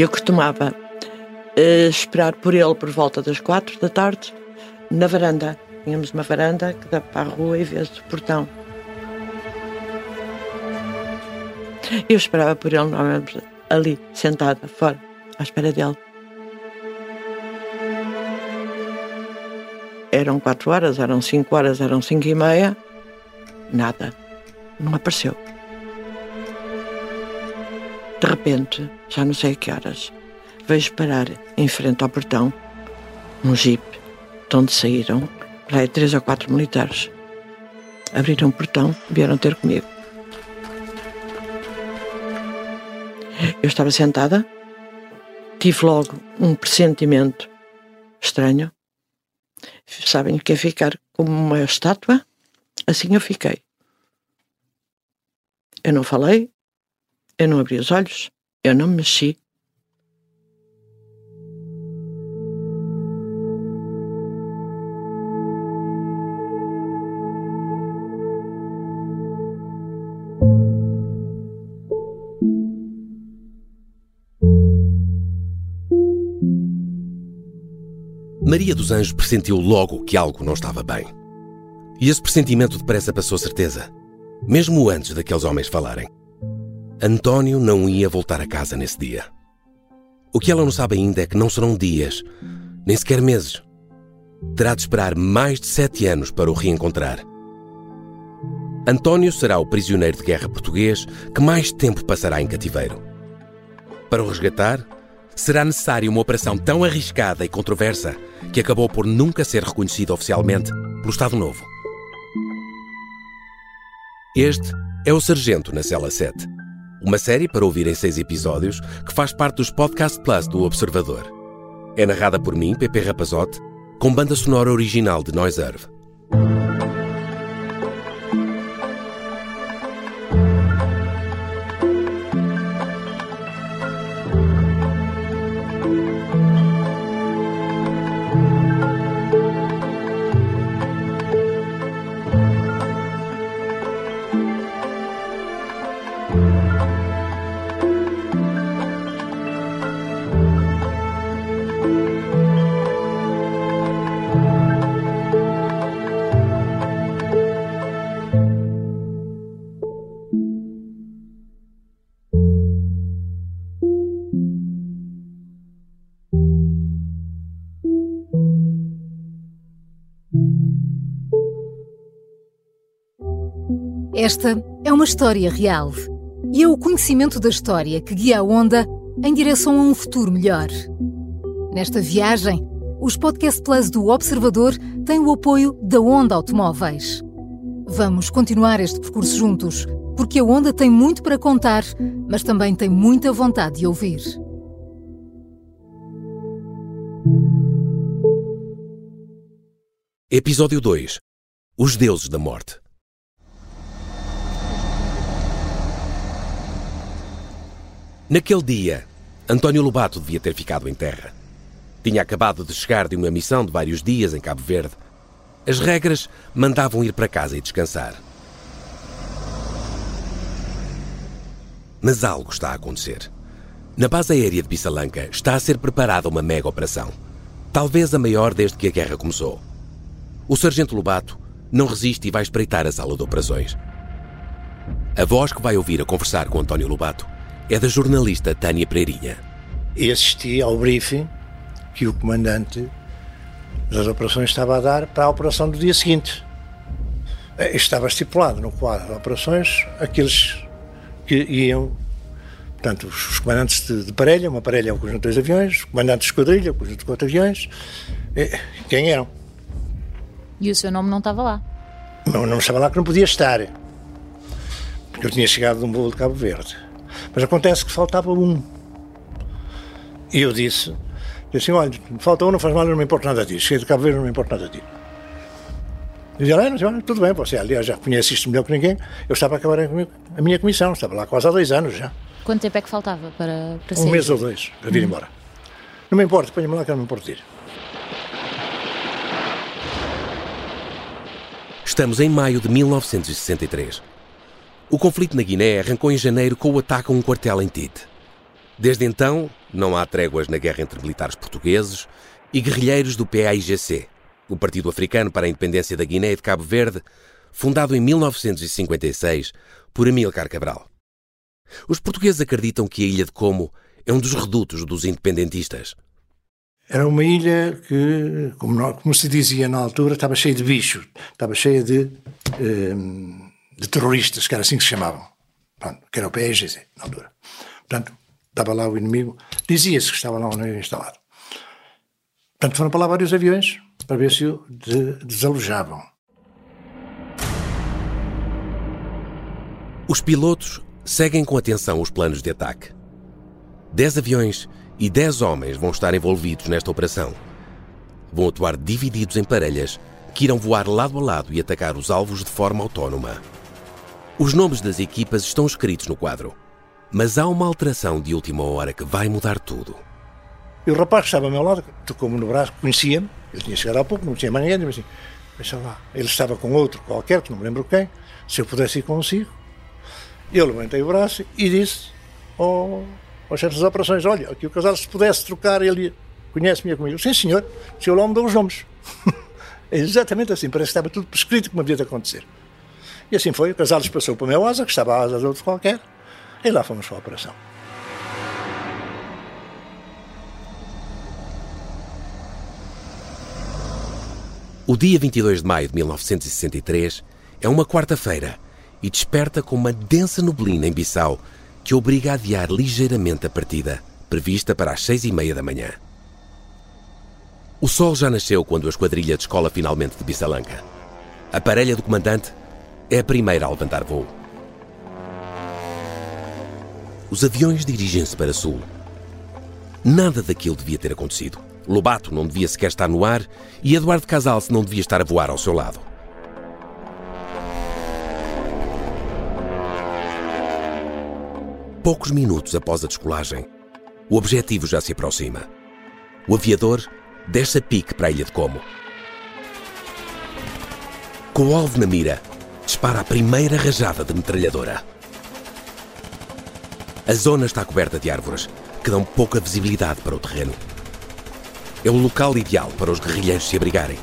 Eu costumava uh, esperar por ele por volta das quatro da tarde na varanda. Tínhamos uma varanda que dá para a rua e vê-se o portão. Eu esperava por ele ali, sentada, fora, à espera dele. Eram quatro horas, eram cinco horas, eram cinco e meia. Nada. Não apareceu. De repente, já não sei a que horas, vejo parar em frente ao portão um jeep de onde saíram lá três ou quatro militares. Abriram o portão, vieram ter comigo. Eu estava sentada, tive logo um pressentimento estranho. Sabem que é ficar como uma estátua? Assim eu fiquei. Eu não falei, eu não abri os olhos, eu não me mexi. Maria dos Anjos pressentiu logo que algo não estava bem. E esse pressentimento depressa passou certeza, mesmo antes daqueles homens falarem. António não ia voltar a casa nesse dia. O que ela não sabe ainda é que não serão dias, nem sequer meses. Terá de esperar mais de sete anos para o reencontrar. António será o prisioneiro de guerra português que mais tempo passará em cativeiro. Para o resgatar, será necessária uma operação tão arriscada e controversa que acabou por nunca ser reconhecida oficialmente pelo Estado Novo. Este é o Sargento na Cela 7, uma série para ouvir em seis episódios que faz parte dos Podcast Plus do Observador. É narrada por mim, Pepe Rapazote, com banda sonora original de Noiserve. Esta é uma história real e é o conhecimento da história que guia a Onda em direção a um futuro melhor. Nesta viagem, os Podcast Plus do Observador têm o apoio da Onda Automóveis. Vamos continuar este percurso juntos, porque a Onda tem muito para contar, mas também tem muita vontade de ouvir. Episódio 2 Os Deuses da Morte Naquele dia, António Lobato devia ter ficado em terra. Tinha acabado de chegar de uma missão de vários dias em Cabo Verde. As regras mandavam ir para casa e descansar. Mas algo está a acontecer. Na base aérea de Bissalanca está a ser preparada uma mega operação. Talvez a maior desde que a guerra começou. O sargento Lobato não resiste e vai espreitar a sala de operações. A voz que vai ouvir a conversar com António Lobato é da jornalista Tânia Pereirinha. E assisti ao briefing que o comandante das operações estava a dar para a operação do dia seguinte. Eh, estava estipulado no quadro de operações aqueles que iam, portanto, os comandantes de, de parelha, uma parelha é o conjunto de dois aviões, os comandantes de esquadrilha, o conjunto de quatro aviões, eh, quem eram. E o seu nome não estava lá? Não, não estava lá que não podia estar, porque eu tinha chegado de um voo de Cabo Verde. Mas acontece que faltava um. E eu disse, disse assim, olha, falta um, não faz mal, não me importa nada disso. Cheguei de Cabo Verde, não me importa nada disso. Dizia, olha, olha, tudo bem, você aliás já conhece isto melhor que ninguém. Eu estava a acabar a minha comissão, estava lá quase há dois anos já. Quanto tempo é que faltava para, para Um sair? mês ou dois, para vir embora. Não me importa, ponha-me lá que eu não me importo de ir. Estamos em maio de 1963. O conflito na Guiné arrancou em janeiro com o ataque a um quartel em Tite. Desde então, não há tréguas na guerra entre militares portugueses e guerrilheiros do PAIGC, o Partido Africano para a Independência da Guiné e de Cabo Verde, fundado em 1956 por Amílcar Cabral. Os portugueses acreditam que a Ilha de Como é um dos redutos dos independentistas. Era uma ilha que, como, como se dizia na altura, estava cheia de bichos, estava cheia de, ehm, de terroristas, que era assim que se chamavam, Pronto, que era o PSGC na altura. Portanto, estava lá o inimigo, dizia-se que estava lá o inimigo instalado. Portanto, foram para lá vários aviões para ver se o de, desalojavam. Os pilotos seguem com atenção os planos de ataque. Dez aviões e dez homens vão estar envolvidos nesta operação. Vão atuar divididos em parelhas que irão voar lado a lado e atacar os alvos de forma autónoma. Os nomes das equipas estão escritos no quadro, mas há uma alteração de última hora que vai mudar tudo. E o rapaz que estava ao meu lado tocou-me no braço, conhecia-me, eu tinha chegado há pouco, não tinha mais ninguém, disse assim, deixa lá. Ele estava com outro qualquer, que não me lembro quem, se eu pudesse ir consigo. Eu levantei o braço e disse ao, ao chefe das operações, olha, aqui o casal se pudesse trocar, ele conhece-me comigo. Sim, senhor, o senhor lá me deu os nomes. é exatamente assim, parece que estava tudo prescrito como havia de acontecer. E assim foi, o casal passou para o meu asa, que estava a asa de outro qualquer, e lá fomos para a operação. O dia 22 de maio de 1963 é uma quarta-feira e desperta com uma densa neblina em Bissau que obriga a adiar ligeiramente a partida, prevista para as seis e meia da manhã. O sol já nasceu quando a esquadrilha descola finalmente de Bissalanca. A parelha do comandante é a primeira a levantar voo. Os aviões dirigem-se para sul. Nada daquilo devia ter acontecido. Lobato não devia sequer estar no ar e Eduardo Casalce não devia estar a voar ao seu lado. Poucos minutos após a descolagem, o objetivo já se aproxima. O aviador desce a pique para a ilha de Como. Com o alvo na mira, dispara a primeira rajada de metralhadora. A zona está coberta de árvores, que dão pouca visibilidade para o terreno. É o local ideal para os guerrilheiros se abrigarem.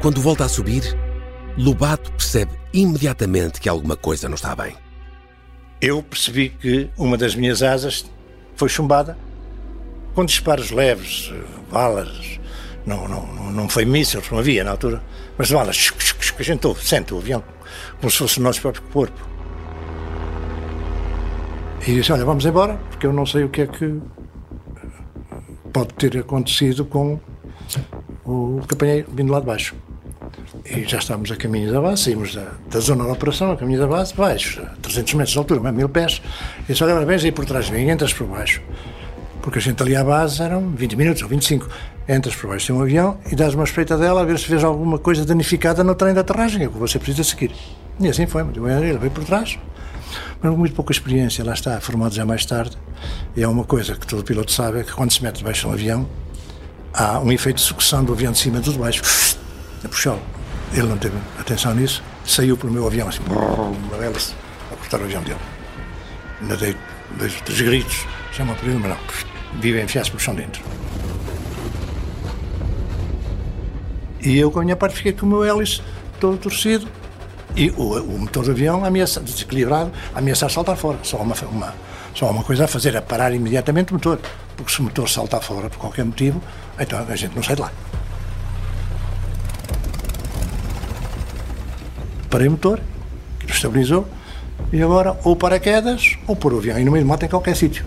Quando volta a subir, Lobato percebe imediatamente que alguma coisa não está bem. Eu percebi que uma das minhas asas foi chumbada com disparos leves, balas, não, não, não foi mísseis, não havia na altura, mas balas que a gente ouve, sente o avião, como se fosse o nosso próprio corpo. E disse: Olha, vamos embora, porque eu não sei o que é que pode ter acontecido com o apanhei vindo lá de baixo. E já estávamos a caminho da base, saímos da, da zona de operação, a caminho da base, baixo, a 300 metros de altura, mais mil pés. E disse: Olha, vens aí por trás de mim, entras por baixo. Porque a gente ali à base eram 20 minutos ou 25. Entras por baixo de um avião e dás uma espreita dela a ver se vês alguma coisa danificada no trem de aterragem, é o que você precisa seguir. E assim foi, ele veio por trás, mas com muito pouca experiência, lá está, formado já mais tarde. E é uma coisa que todo piloto sabe, é que quando se mete debaixo de um avião, há um efeito de sucção do avião de cima do de baixo, a puxá-lo. Ele não teve atenção nisso, saiu para o meu avião assim, a cortar o avião dele. Ainda dei dois, três gritos, chama por ele, mas não vive enfiar-se por chão dentro. E eu, com a minha parte, fiquei com o meu hélice todo torcido e o, o motor do avião ameaça, desequilibrado, ameaçar saltar fora. Só uma, uma, só uma coisa a fazer, é parar imediatamente o motor. Porque se o motor saltar fora por qualquer motivo, então a gente não sai de lá. Parei o motor, estabilizou, e agora ou paraquedas ou pôr o avião e no meio do mato em qualquer sítio.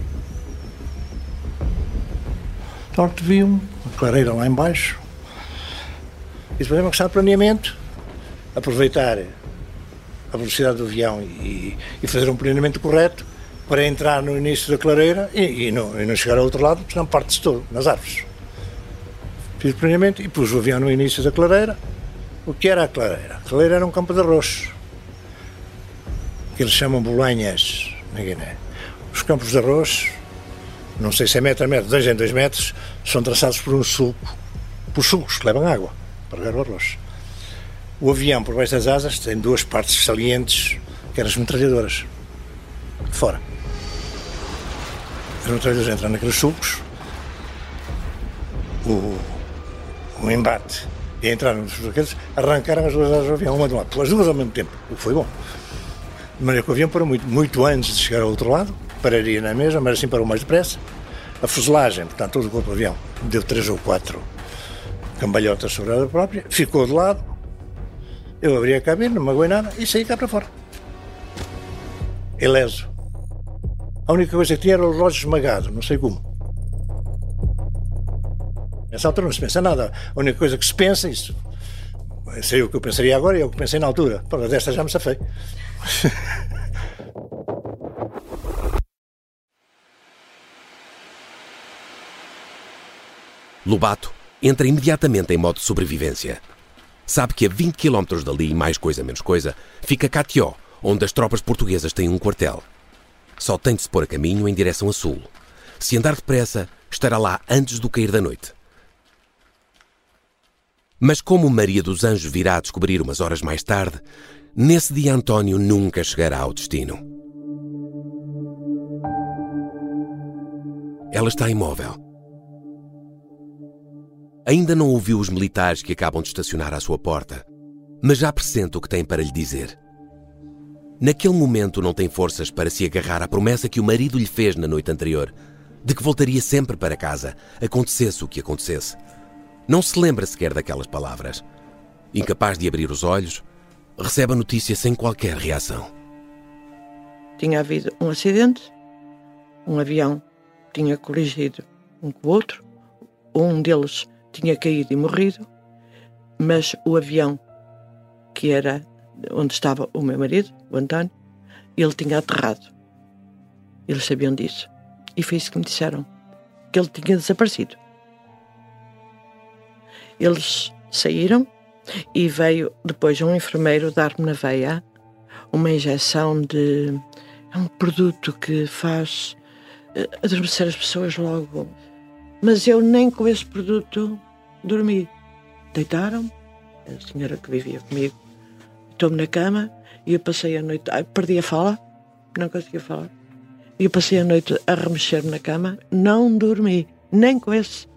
Norte viu uma clareira lá embaixo. E depois é uma questão de planeamento, aproveitar a velocidade do avião e, e, fazer um planeamento correto para entrar no início da clareira e, e, não, e não, chegar ao outro lado, porque senão parte-se todo, nas árvores. Fiz o planeamento e pus o avião no início da clareira. O que era a clareira? A clareira era um campo de arroz, que eles chamam bolanhas na Guiné. Os campos de arroz não sei se é metro a metro, dois em dois metros, são traçados por um sulco, por sulcos que levam água para regar o arroz. O avião, por baixo das asas, tem duas partes salientes, que eram as metralhadoras. Fora. As metralhadoras entram naqueles sulcos, o, o embate e entraram nos aqueles, arrancaram as duas asas do avião, uma de um lado, as duas ao mesmo tempo, o que foi bom. De maneira que o avião parou muito, muito antes de chegar ao outro lado, pararia na mesma, mas assim parou mais depressa. A fuselagem, portanto, todo o corpo do avião, deu três ou quatro cambalhotas sobre ela própria, ficou de lado. Eu abri a cabine, não me nada e saí cá para fora. Ileso. A única coisa que tinha era o relógio esmagado, não sei como. Nessa altura não se pensa nada. A única coisa que se pensa, isso sei o que eu pensaria agora e é o que pensei na altura. Para desta já me safei. Lobato entra imediatamente em modo de sobrevivência. Sabe que a 20 km dali, mais coisa menos coisa, fica Catió, onde as tropas portuguesas têm um quartel. Só tem de se pôr a caminho em direção a sul. Se andar depressa, estará lá antes do cair da noite. Mas como Maria dos Anjos virá a descobrir umas horas mais tarde, nesse dia António nunca chegará ao destino. Ela está imóvel. Ainda não ouviu os militares que acabam de estacionar à sua porta, mas já pressente o que tem para lhe dizer. Naquele momento não tem forças para se agarrar à promessa que o marido lhe fez na noite anterior, de que voltaria sempre para casa, acontecesse o que acontecesse. Não se lembra sequer daquelas palavras. Incapaz de abrir os olhos, recebe a notícia sem qualquer reação. Tinha havido um acidente, um avião tinha colidido um com o outro, um deles tinha caído e morrido, mas o avião, que era onde estava o meu marido, o António, ele tinha aterrado. Eles sabiam disso. E foi isso que me disseram, que ele tinha desaparecido. Eles saíram e veio depois um enfermeiro dar-me na veia uma injeção de. É um produto que faz eh, adormecer as pessoas logo. Mas eu nem com esse produto dormi. Deitaram, a senhora que vivia comigo, estou-me na cama e eu passei a noite. Ai, perdi a fala, não conseguia falar. E eu passei a noite a remexer-me na cama, não dormi, nem com esse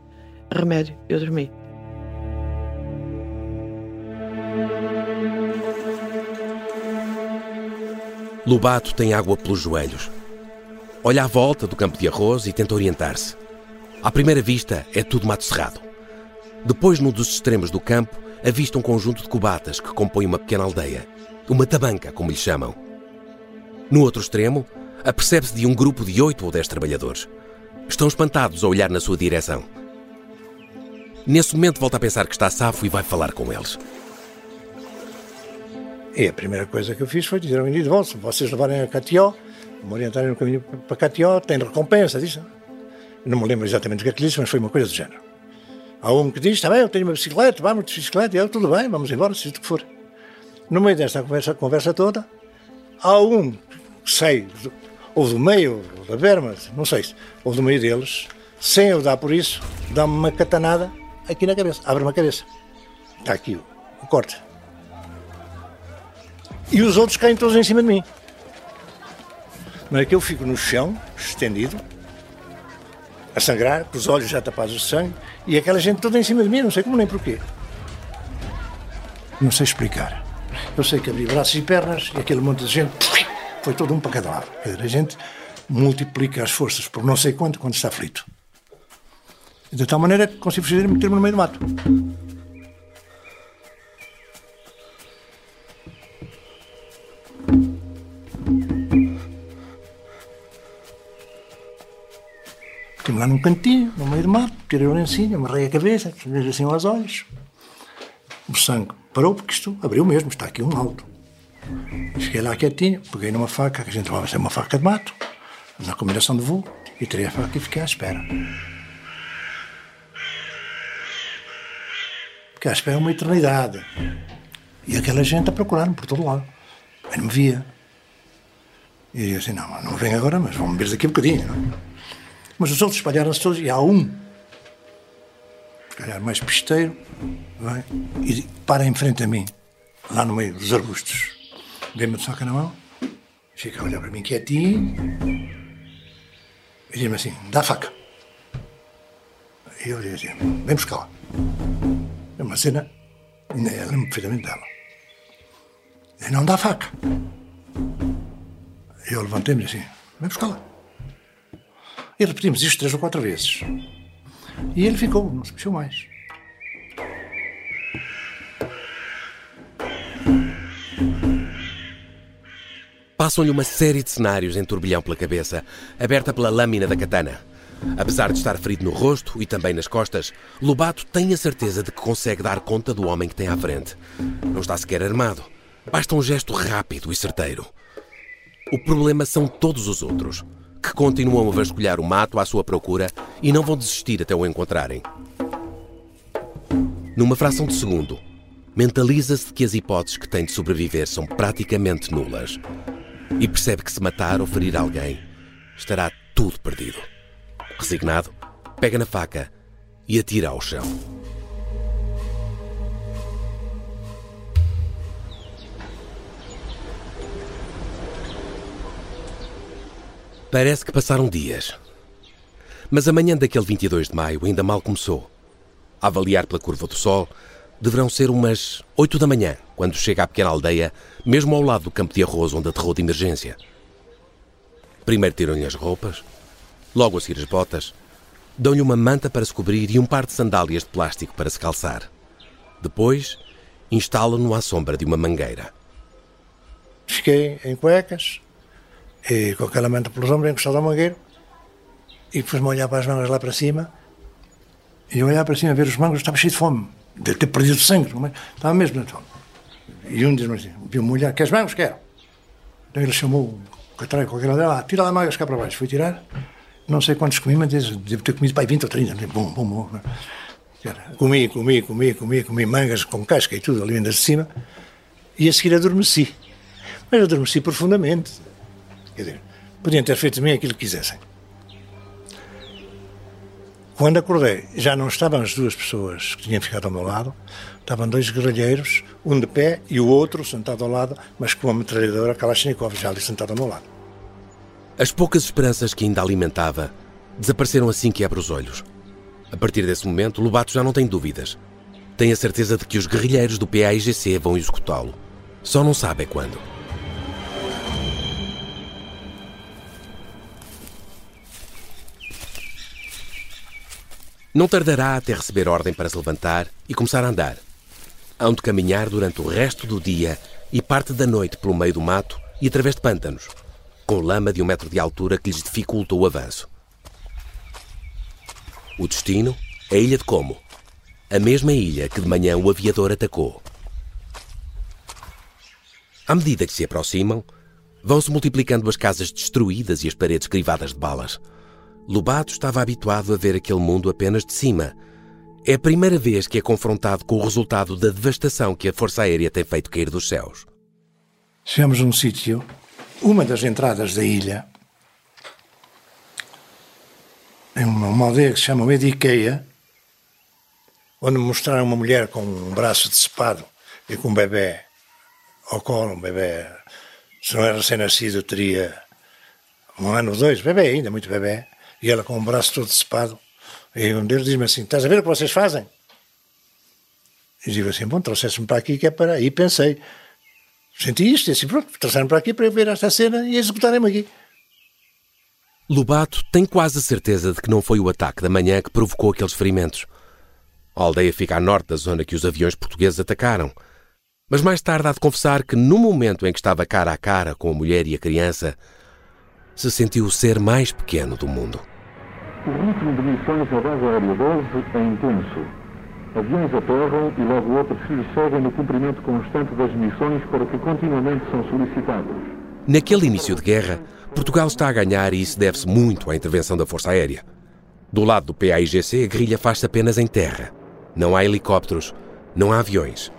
remédio eu dormi. Lobato tem água pelos joelhos. Olha à volta do campo de arroz e tenta orientar-se. À primeira vista, é tudo mato cerrado. Depois, num dos extremos do campo, avista um conjunto de cubatas que compõe uma pequena aldeia. Uma tabanca, como lhe chamam. No outro extremo, apercebe-se de um grupo de oito ou dez trabalhadores. Estão espantados a olhar na sua direção. Nesse momento, volta a pensar que está safo e vai falar com eles. E a primeira coisa que eu fiz foi dizer ao menino, bom, se vocês levarem a Catió, me orientarem no caminho para Catió, tem recompensa, disso. Não me lembro exatamente o que é que disse, mas foi uma coisa do género. Há um que diz, está bem, eu tenho uma bicicleta, vamos de bicicleta, e eu, tudo bem, vamos embora, seja o que for. No meio desta conversa, conversa toda, há um, sei, ou do meio, ou da berma, não sei, ou do meio deles, sem eu dar por isso, dá-me uma catanada aqui na cabeça, abre-me a cabeça. Está aqui o, o corte e os outros caem todos em cima de mim. Mas é que eu fico no chão, estendido, a sangrar, com os olhos já tapados de sangue, e aquela gente toda em cima de mim, não sei como nem porquê. Não sei explicar. Eu sei que abri braços e pernas e aquele monte de gente foi todo um para cada lado. A gente multiplica as forças por não sei quanto quando está aflito. De tal maneira que consigo fugir meter-me no meio do mato. Lá num cantinho, no meio do mato, tirei o lencinho, amarrei a cabeça, fiz assim aos olhos. O sangue parou, porque isto abriu mesmo, está aqui um alto. Cheguei lá quietinho, peguei numa faca, que a gente vai ser uma faca de mato, na combinação de voo, e tirei a faca e fiquei à espera. Fiquei à espera uma eternidade. E aquela gente a procurar-me por todo lado. Aí não me via. E eu assim, não, não vem agora, mas vamos ver daqui a um bocadinho. Não? Mas os outros espalharam-se todos e há um, se calhar mais pisteiro, vai, e para em frente a mim. lá no meio dos arbustos. Dei-me de soca na mão, fica a olhar para mim quietinho e diz-me assim: dá faca. E eu dizia vem buscá-la. É uma cena, ainda lembro perfeitamente dela. E não dá faca. E eu levantei-me assim: vem buscá-la. E repetimos isto três ou quatro vezes. E ele ficou, não se mexeu mais. Passam-lhe uma série de cenários em turbilhão pela cabeça, aberta pela lâmina da katana. Apesar de estar ferido no rosto e também nas costas, Lobato tem a certeza de que consegue dar conta do homem que tem à frente. Não está sequer armado. Basta um gesto rápido e certeiro. O problema são todos os outros, que continuam a vasculhar o mato à sua procura e não vão desistir até o encontrarem. Numa fração de segundo, mentaliza-se de que as hipóteses que tem de sobreviver são praticamente nulas e percebe que se matar ou ferir alguém, estará tudo perdido. Resignado, pega na faca e atira ao chão. Parece que passaram dias. Mas a manhã daquele 22 de maio ainda mal começou. A avaliar pela curva do sol, deverão ser umas 8 da manhã, quando chega à pequena aldeia, mesmo ao lado do campo de arroz onde aterrou de emergência. Primeiro tiram-lhe as roupas, logo a seguir as botas, dão-lhe uma manta para se cobrir e um par de sandálias de plástico para se calçar. Depois, instalam-no à sombra de uma mangueira. Fiquei em cuecas, e com aquela manta pelos ombros, encostado ao mangueiro, e depois me olhar para as mangas lá para cima, e olhar para cima, ver os mangos, estava cheio de fome de ter perdido sangue, mas estava mesmo na tona. E um diz-me assim, viu-me olhar, queres mangos? Quero. Então ele chamou o catraio qualquer dela, ah, tira lá mangas cá para baixo. Foi tirar, não sei quantos comi, mas devo ter comido para 20 ou 30. Bom, bom, bom. Comi, comi, comi, comi, comi mangas com casca e tudo ali ainda de cima. E a seguir adormeci. Mas adormeci profundamente. Quer dizer, podiam ter feito de mim aquilo que quisessem. Quando acordei, já não estavam as duas pessoas que tinham ficado ao meu lado, estavam dois guerrilheiros, um de pé e o outro sentado ao lado, mas com uma metralhadora Kalashnikov já ali sentado ao meu lado. As poucas esperanças que ainda alimentava desapareceram assim que abre os olhos. A partir desse momento, Lobato já não tem dúvidas. Tem a certeza de que os guerrilheiros do PAIGC vão executá-lo. Só não sabe é quando. Não tardará até receber ordem para se levantar e começar a andar. Hão de caminhar durante o resto do dia e parte da noite pelo meio do mato e através de pântanos, com lama de um metro de altura que lhes dificulta o avanço. O destino é a Ilha de Como, a mesma ilha que de manhã o aviador atacou. À medida que se aproximam, vão-se multiplicando as casas destruídas e as paredes crivadas de balas. Lobato estava habituado a ver aquele mundo apenas de cima. É a primeira vez que é confrontado com o resultado da devastação que a Força Aérea tem feito cair dos céus. Chegamos a um sítio, uma das entradas da ilha, em uma, aldeia que se chama Mediqueia, onde me mostraram uma mulher com um braço decepado e com um bebê ao colo, um bebê, se não era recém-nascido, teria um ano ou dois, bebê ainda, muito bebê e ela com o braço todo decepado. E um deles diz-me assim: Estás a ver o que vocês fazem? E digo assim: Bom, trouxeste-me para aqui que é para. E pensei: Senti isto, e assim, pronto, trouxeram para aqui para eu ver esta cena e executarem-me aqui. Lobato tem quase a certeza de que não foi o ataque da manhã que provocou aqueles ferimentos. A aldeia fica a norte da zona que os aviões portugueses atacaram. Mas mais tarde há de confessar que, no momento em que estava cara a cara com a mulher e a criança, se sentiu o ser mais pequeno do mundo. O ritmo de missões da base aérea 12 é intenso. Aviões aterram e logo outros se seguem no cumprimento constante das missões para que continuamente são solicitados. Naquele início de guerra, Portugal está a ganhar e isso deve-se muito à intervenção da Força Aérea. Do lado do PAIGC, a guerrilha faz-se apenas em terra. Não há helicópteros, não há aviões.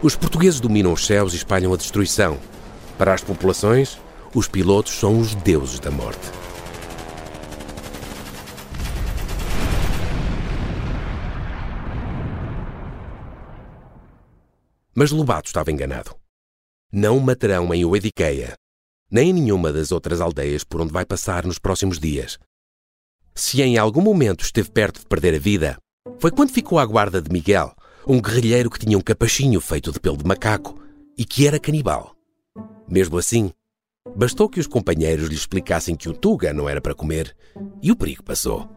Os portugueses dominam os céus e espalham a destruição. Para as populações, os pilotos são os deuses da morte. Mas Lobato estava enganado. Não o matarão em Oediqueia, nem em nenhuma das outras aldeias por onde vai passar nos próximos dias. Se em algum momento esteve perto de perder a vida, foi quando ficou à guarda de Miguel, um guerrilheiro que tinha um capachinho feito de pelo de macaco e que era canibal. Mesmo assim, bastou que os companheiros lhe explicassem que o Tuga não era para comer e o perigo passou.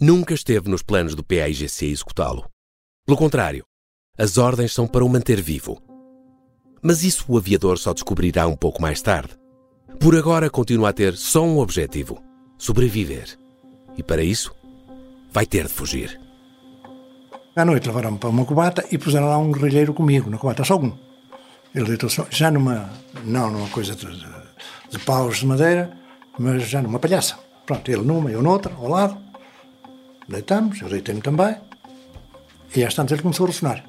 Nunca esteve nos planos do PAIGC executá-lo. Pelo contrário, as ordens são para o manter vivo. Mas isso o aviador só descobrirá um pouco mais tarde. Por agora continua a ter só um objetivo: sobreviver. E para isso, vai ter de fugir. À noite levaram-me para uma cubata e puseram lá um guerrilheiro comigo, na cubata, só um. Só, já numa, não numa coisa de, de, de paus de madeira, mas já numa palhaça. Pronto, ele numa, eu noutra, ao lado. Deitamos, eu deitei-me também. E às tantas ele começou a ressonar.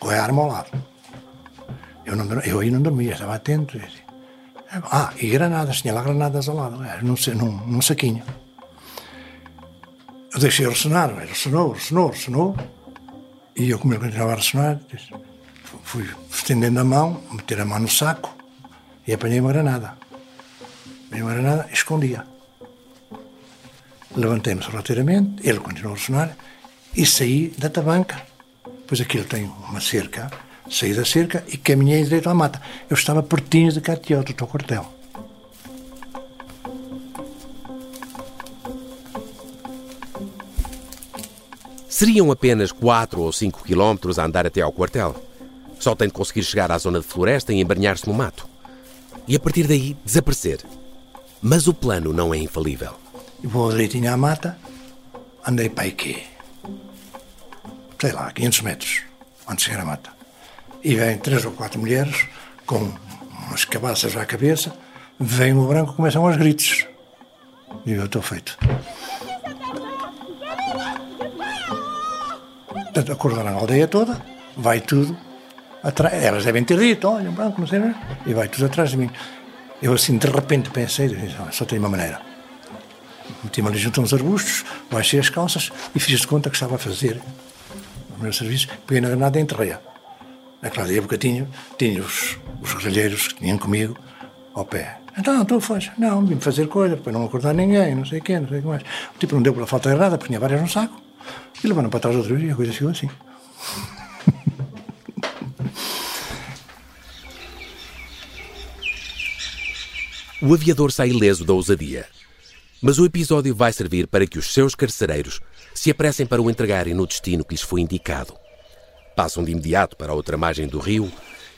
Com a arma ao lado. Eu, não, eu aí não dormia, estava atento. Ah, e granadas, tinha lá granadas ao lado, era num, num, num saquinho. Eu deixei ressonar, ressonou, ressonou, ressonou. E eu, como ele continuava a ressonar, fui estendendo a mão, meter a mão no saco e apanhei uma granada. Apanhei uma granada escondia. Levantei-me sorrateiramente, ele continuou a ressonar e saí da tabanca. Pois aquilo tem uma cerca, saí da cerca e caminhei direito à mata. Eu estava pertinho de Catió, do teu quartel. Seriam apenas 4 ou 5 quilómetros a andar até ao quartel. Só tem de conseguir chegar à zona de floresta e embarnhar-se no mato. E a partir daí desaparecer. Mas o plano não é infalível. Vou direitinho à mata, andei para aí quê? Sei lá, 500 metros antes de chegar à mata. E vêm três ou quatro mulheres com umas cabaças à cabeça, vem o branco começam aos gritos. E eu estou feito. Portanto, acordaram a aldeia toda, vai tudo atrás. Elas devem ter dito, olha, um branco, não sei, não e vai tudo atrás de mim. Eu assim, de repente, pensei, só tenho uma maneira. Meti-me ali junto a uns arbustos, baixei as calças e fiz de conta que estava a fazer o meu serviço, peguei na granada e enterrei-a. Naquela época tinha, tinha os, os guerrilheiros que tinham comigo ao pé. Então, tu foste? Não, vim fazer coisa para não acordar ninguém, não sei o não sei o que mais. O tipo não deu pela falta errada, porque tinha várias no saco. E levaram para trás outra vez e a coisa ficou assim. O aviador sai ileso da ousadia. Mas o episódio vai servir para que os seus carcereiros se apressem para o entregarem no destino que lhes foi indicado. Passam de imediato para a outra margem do rio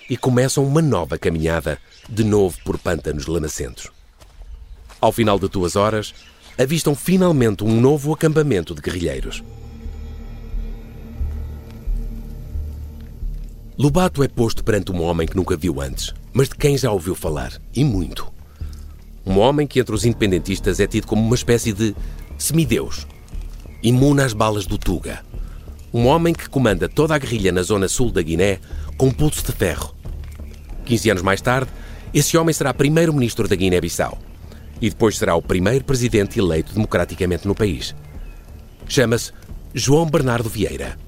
e começam uma nova caminhada, de novo por pântanos lamacentos. Ao final de duas horas, avistam finalmente um novo acampamento de guerrilheiros. Lobato é posto perante um homem que nunca viu antes, mas de quem já ouviu falar, e muito. Um homem que entre os independentistas é tido como uma espécie de semideus, imune às balas do Tuga. Um homem que comanda toda a guerrilha na zona sul da Guiné com um pulso de ferro. 15 anos mais tarde, esse homem será primeiro-ministro da Guiné-Bissau e depois será o primeiro presidente eleito democraticamente no país. Chama-se João Bernardo Vieira,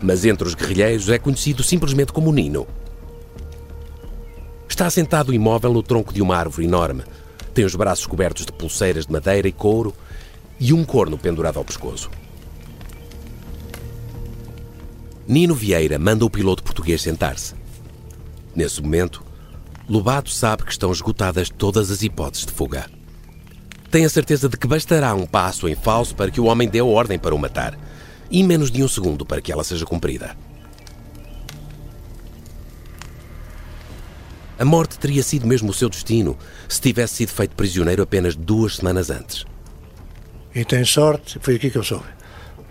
mas entre os guerrilheiros é conhecido simplesmente como Nino. Está sentado imóvel no tronco de uma árvore enorme, tem os braços cobertos de pulseiras de madeira e couro e um corno pendurado ao pescoço. Nino Vieira manda o piloto português sentar-se. Nesse momento, Lobato sabe que estão esgotadas todas as hipóteses de fuga. Tem a certeza de que bastará um passo em falso para que o homem dê a ordem para o matar, e menos de um segundo para que ela seja cumprida. A morte teria sido mesmo o seu destino se tivesse sido feito prisioneiro apenas duas semanas antes. E tem sorte, foi aqui que eu soube.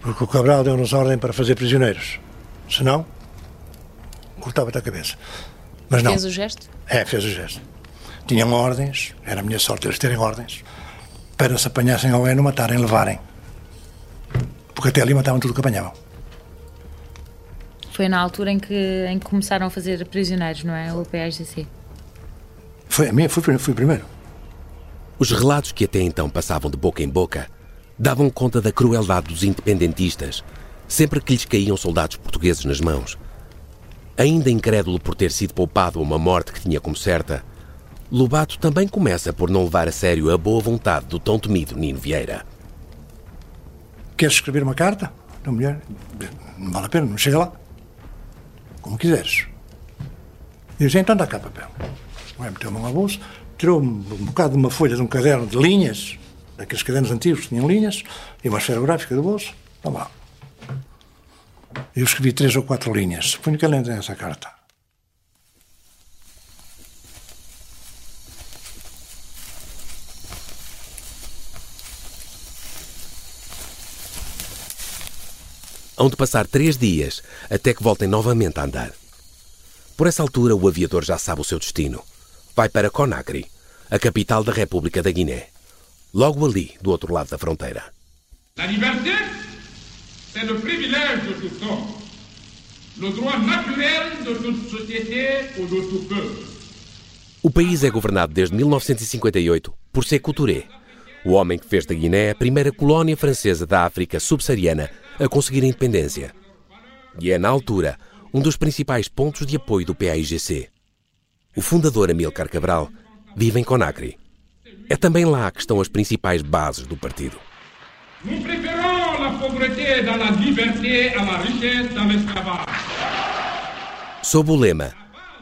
Porque o Cabral deu-nos ordem para fazer prisioneiros. Se não, cortava-te a cabeça. Mas não. Fez o gesto? É, fez o gesto. Tinham ordens, era a minha sorte eles terem ordens, para se apanhassem alguém, não matarem, levarem. Porque até ali matavam tudo o que apanhavam. Foi na altura em que, em que começaram a fazer prisioneiros, não é? O PSGC. Foi a minha, fui, fui primeiro. Os relatos que até então passavam de boca em boca davam conta da crueldade dos independentistas sempre que lhes caíam soldados portugueses nas mãos. Ainda incrédulo por ter sido poupado a uma morte que tinha como certa, Lobato também começa por não levar a sério a boa vontade do tão temido Nino Vieira. Queres escrever uma carta? A mulher, não vale a pena, não chega lá. Como quiseres. E disse, então dá cá papel. Vai meteu a mão à bolsa, tirou um, bocado de uma folha de um caderno de linhas, daqueles cadernos antigos que tinham linhas, e uma esfera gráfica do bolso. Toma lá. Eu escrevi três ou quatro linhas. Suponho que ela entra nessa carta. Hão de passar três dias até que voltem novamente a andar. Por essa altura, o aviador já sabe o seu destino. Vai para Conakry, a capital da República da Guiné. Logo ali, do outro lado da fronteira. La liberté, c'est le privilège de homme, le droit naturel de toute société ou de tout peuple. O país é governado desde 1958 por Sékou Touré, o homem que fez da Guiné a primeira colónia francesa da África subsaariana a conseguir a independência. E é, na altura, um dos principais pontos de apoio do PAIGC. O fundador Amílcar Cabral vive em Conakry. É também lá que estão as principais bases do partido. Nous préférons la pauvreté dans la liberté à la richesse dans l'esclavage. Sob o lema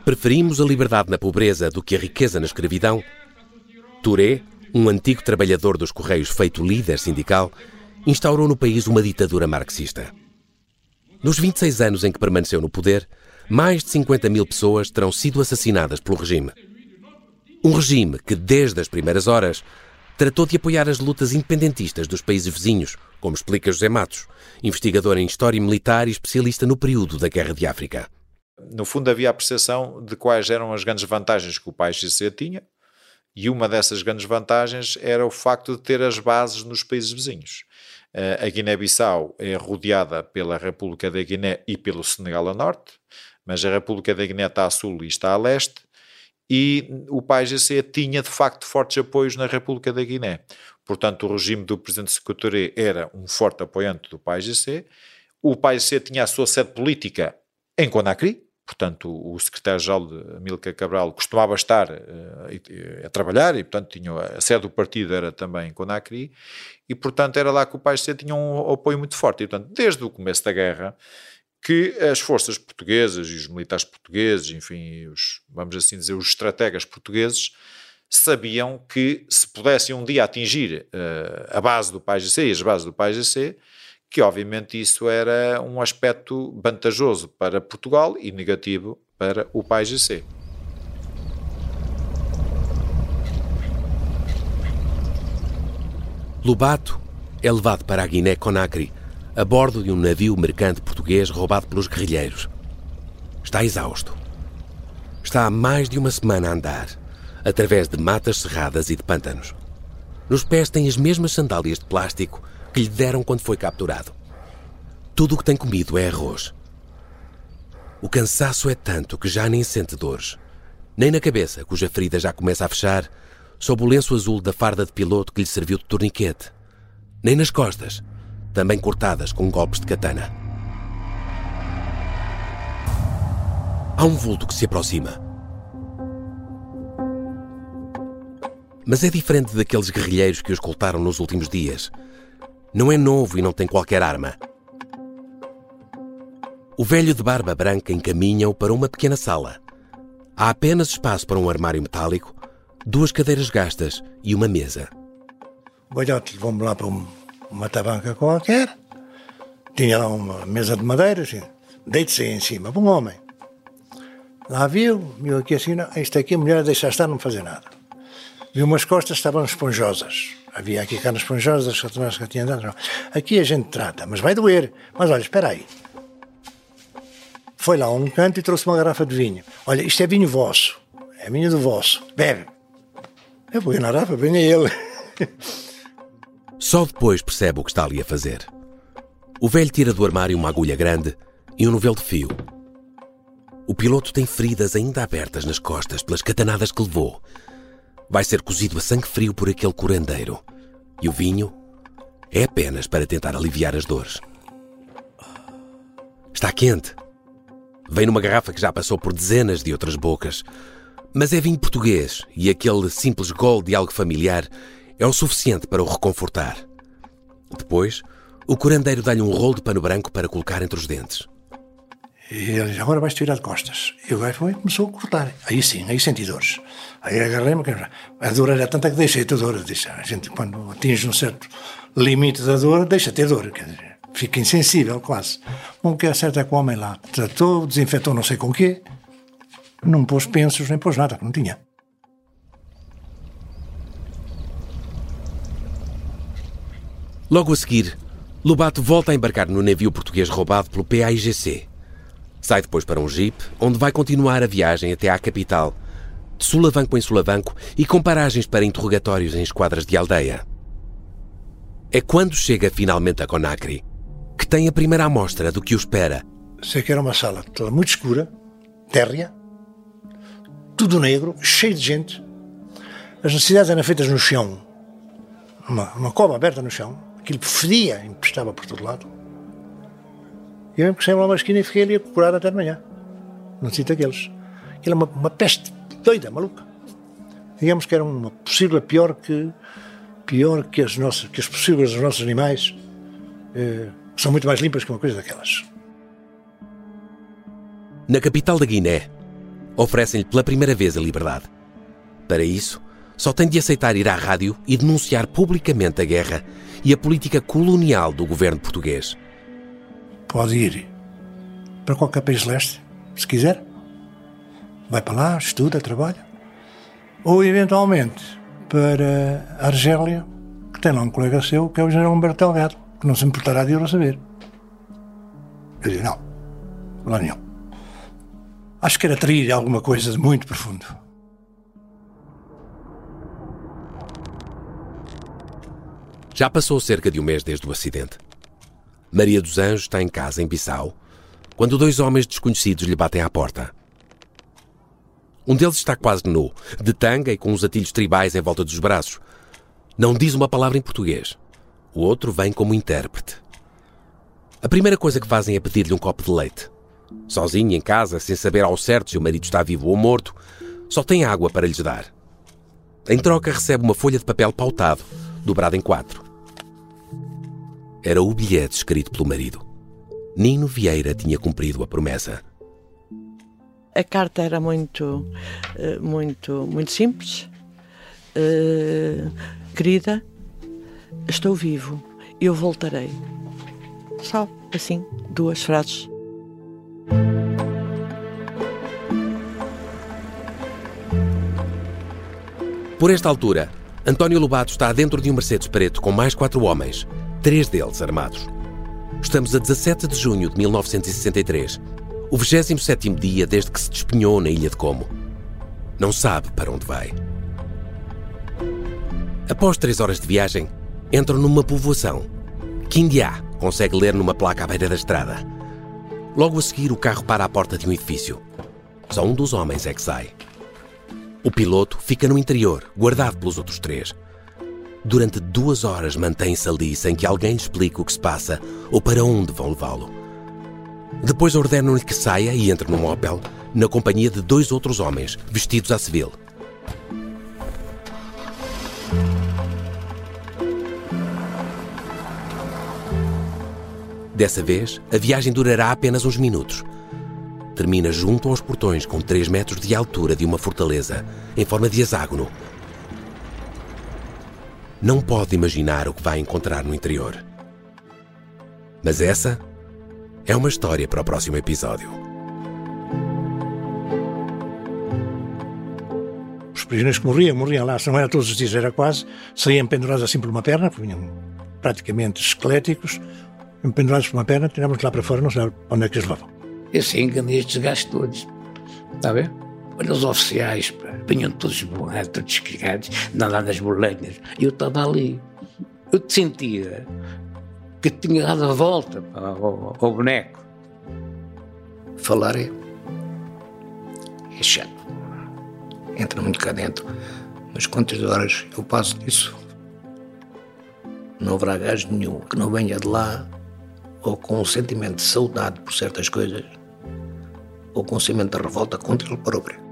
Preferimos a liberdade na pobreza do que a riqueza na escravidão, Touré, um antigo trabalhador dos Correios feito líder sindical, instaurou no país uma ditadura marxista. Nos 26 anos em que permaneceu no poder, mais de 50 mil pessoas terão sido assassinadas pelo regime. Um regime que, desde as primeiras horas, tratou de apoiar as lutas independentistas dos países vizinhos, como explica José Matos, investigador em História Militar e especialista no período da Guerra de África. No fundo, havia a percepção de quais eram as grandes vantagens que o PAIGC tinha, e uma dessas grandes vantagens era o facto de ter as bases nos países vizinhos. A Guiné-Bissau é rodeada pela República da Guiné e pelo Senegal a norte, mas a República da Guiné está a sul e está a leste, e o PAIGC tinha de facto fortes apoios na República da Guiné. Portanto, o regime do presidente Secretário era um forte apoiante do PAIGC. O PAIGC tinha a sua sede política em Conakry, portanto, o secretário-geral de Amílcar Cabral costumava estar uh, a trabalhar e, portanto, tinha, a sede do partido era também em Conakry e, portanto, era lá que o PAIGC tinha um apoio muito forte. E, portanto, desde o começo da guerra, que as forças portuguesas e os militares portugueses, enfim, os, vamos assim dizer, os estrategas portugueses, sabiam que se pudessem um dia atingir uh, a base do PAIGC e as bases do PAIGC, que obviamente isso era um aspecto vantajoso para Portugal e negativo para o PAIGC. Lobato é levado para a Guiné-Conakry a bordo de um navio mercante português roubado pelos guerrilheiros. Está exausto. Está há mais de uma semana a andar, através de matas cerradas e de pântanos. Nos pés tem as mesmas sandálias de plástico que lhe deram quando foi capturado. Tudo o que tem comido é arroz. O cansaço é tanto que já nem sente dores. Nem na cabeça, cuja ferida já começa a fechar, sob o lenço azul da farda de piloto que lhe serviu de torniquete. Nem nas costas, também cortadas com golpes de katana. Há um vulto que se aproxima. Mas é diferente daqueles guerrilheiros que os escoltaram nos últimos dias. Não é novo e não tem qualquer arma. O velho de barba branca encaminha-o para uma pequena sala. Há apenas espaço para um armário metálico, duas cadeiras gastas e uma mesa. Velhote levou-me lá para um- uma tabanca qualquer. Tinha lá uma mesa de madeira, assim. Deite-se aí em cima, para um homem. Lá viu, viu aqui assim, não, isto aqui a mulher deixa estar, não fazer nada. Viu umas costas estavam esponjosas. Havia aqui carnes esponjosas, eu que tinha dado. Aqui a gente trata, mas vai doer. Mas olha, espera aí. Foi lá a um canto e trouxe uma garrafa de vinho. Olha, isto é vinho vosso. É vinho do vosso. Bebe. Eu vou na garrafa, venha ele. Só depois percebe o que está ali a fazer. O velho tira do armário uma agulha grande e um novelo de fio. O piloto tem feridas ainda abertas nas costas pelas catanadas que levou. Vai ser cozido a sangue frio por aquele curandeiro. E o vinho é apenas para tentar aliviar as dores. Está quente. Vem numa garrafa que já passou por dezenas de outras bocas. Mas é vinho português e aquele simples gol de algo familiar é o suficiente para o reconfortar. Depois, o curandeiro dá-lhe um rolo de pano branco para colocar entre os dentes. E ele diz, agora vais tirar de costas. E o gajo foi começou a cortar. Aí sim, aí senti dores. Aí agarrei-me, a dor era tanta que deixei ter dor. Disse, a gente, quando atinge um certo limite da dor, deixa ter dor. Quer dizer, fica insensível quase. O que é certo é que o homem lá tratou, desinfetou não sei com o quê, não pôs pensos nem pôs nada, que não tinha. Logo a seguir, Lobato volta a embarcar no navio português roubado pelo PAIGC. Sai depois para um jeep, onde vai continuar a viagem até à capital, de sulavanco em sulavanco e com paragens para interrogatórios em esquadras de aldeia. É quando chega finalmente a Conakry que tem a primeira amostra do que o espera. Sei que era uma sala muito escura, térrea, tudo negro, cheio de gente. As necessidades eram feitas no chão, uma, uma cova aberta no chão, aquilo fedia, empestava por todo lado. E eu encostei-me lá uma esquina e fiquei ali a procurar até de manhã, num sítio daqueles. Aquilo é uma, uma peste doida, maluca. Digamos que era uma possível pior que pior que as nossas, que as possíveis dos nossos animais, eh, são muito mais limpas que uma coisa daquelas. Na capital da Guiné, oferecem-lhe pela primeira vez a liberdade. Para isso, só tem de aceitar ir à rádio e denunciar publicamente a guerra e a política colonial do governo português. Pode ir para qualquer país leste, se quiser. Vai para lá, estuda, trabalha. Ou, eventualmente, para a Argélia, que tem lá um colega seu, que é o general Humberto Delgado, que não se importará de a saber. Eu digo, não, lá nenhum. Acho que era trair alguma coisa de muito profundo. Já passou cerca de um mês desde o acidente. Maria dos Anjos está em casa, em Bissau, quando dois homens desconhecidos lhe batem à porta. Um deles está quase nu, de tanga e com uns atilhos tribais em volta dos braços. Não diz uma palavra em português. O outro vem como intérprete. A primeira coisa que fazem é pedir-lhe um copo de leite. Sozinho em casa, sem saber ao certo se o marido está vivo ou morto, só tem água para lhes dar. Em troca, recebe uma folha de papel pautado, dobrada em quatro. Era o bilhete escrito pelo marido. Nino Vieira tinha cumprido a promessa. A carta era muito, eh, muito, muito simples. Uh, querida, estou vivo, eu voltarei. Só assim, duas frases. Por esta altura, António Lobato está dentro de um Mercedes preto com mais quatro homens, três deles armados. Estamos a 17 de junho de 1963 o 27 dia desde que se despenhou na ilha de Como. Não sabe para onde vai. Após três horas de viagem, entram numa povoação. Quindiá consegue ler numa placa à beira da estrada. Logo a seguir, o carro para à porta de um edifício. Só um dos homens é que sai. O piloto fica no interior, guardado pelos outros três. Durante duas horas mantém-se ali sem que alguém lhe explique o que se passa ou para onde vão levá-lo. Depois ordenam-lhe que saia e entre num Opel, na companhia de dois outros homens, vestidos à civil. Dessa vez, a viagem durará apenas uns minutos. Termina junto aos portões com 3 metros de altura de uma fortaleza, em forma de hexágono. Não pode imaginar o que vai encontrar no interior. Mas essa é uma história para o próximo episódio. Os prisioneiros que morriam, morriam lá, se não era todos os dias, era quase, saíam pendurados assim por uma perna, porque vinham praticamente esqueléticos, pendurados por uma perna, tirávamos lá para fora, não sabia onde é que eles levavam. E assim enganei estes gajos todos. Está a ver? Olha os oficiais, vinham todos borrados, todos descarregados, lá nas boleiras. E eu estava ali. Eu te sentia que tinha dado a volta ao, ao boneco. Falar é, é chato. Entra muito cá dentro. Mas quantas horas eu passo nisso? Não haverá gajo nenhum que não venha de lá ou com um sentimento de saudade por certas coisas ou com o cimento da revolta contra ele próprio.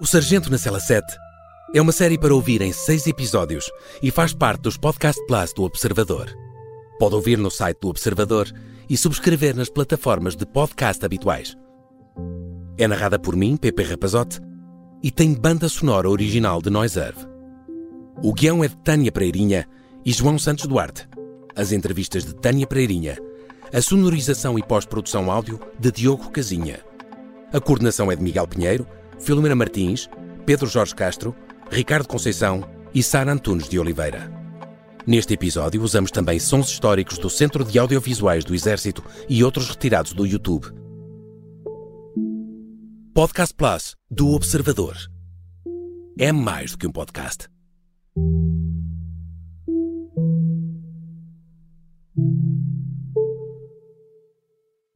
O Sargento na Cela 7 é uma série para ouvir em seis episódios e faz parte dos Podcast Plus do Observador. Pode ouvir no site do Observador e subscrever nas plataformas de podcast habituais. É narrada por mim, Pepe Rapazote, e tem banda sonora original de Noiserve. O guião é de Tânia Pereirinha e João Santos Duarte. As entrevistas de Tânia Pereirinha. A sonorização e pós-produção áudio de Diogo Casinha. A coordenação é de Miguel Pinheiro, Filomena Martins, Pedro Jorge Castro, Ricardo Conceição e Sara Antunes de Oliveira. Neste episódio usamos também sons históricos do Centro de Audiovisuais do Exército e outros retirados do YouTube. Podcast Plus do Observador. É mais do que um podcast.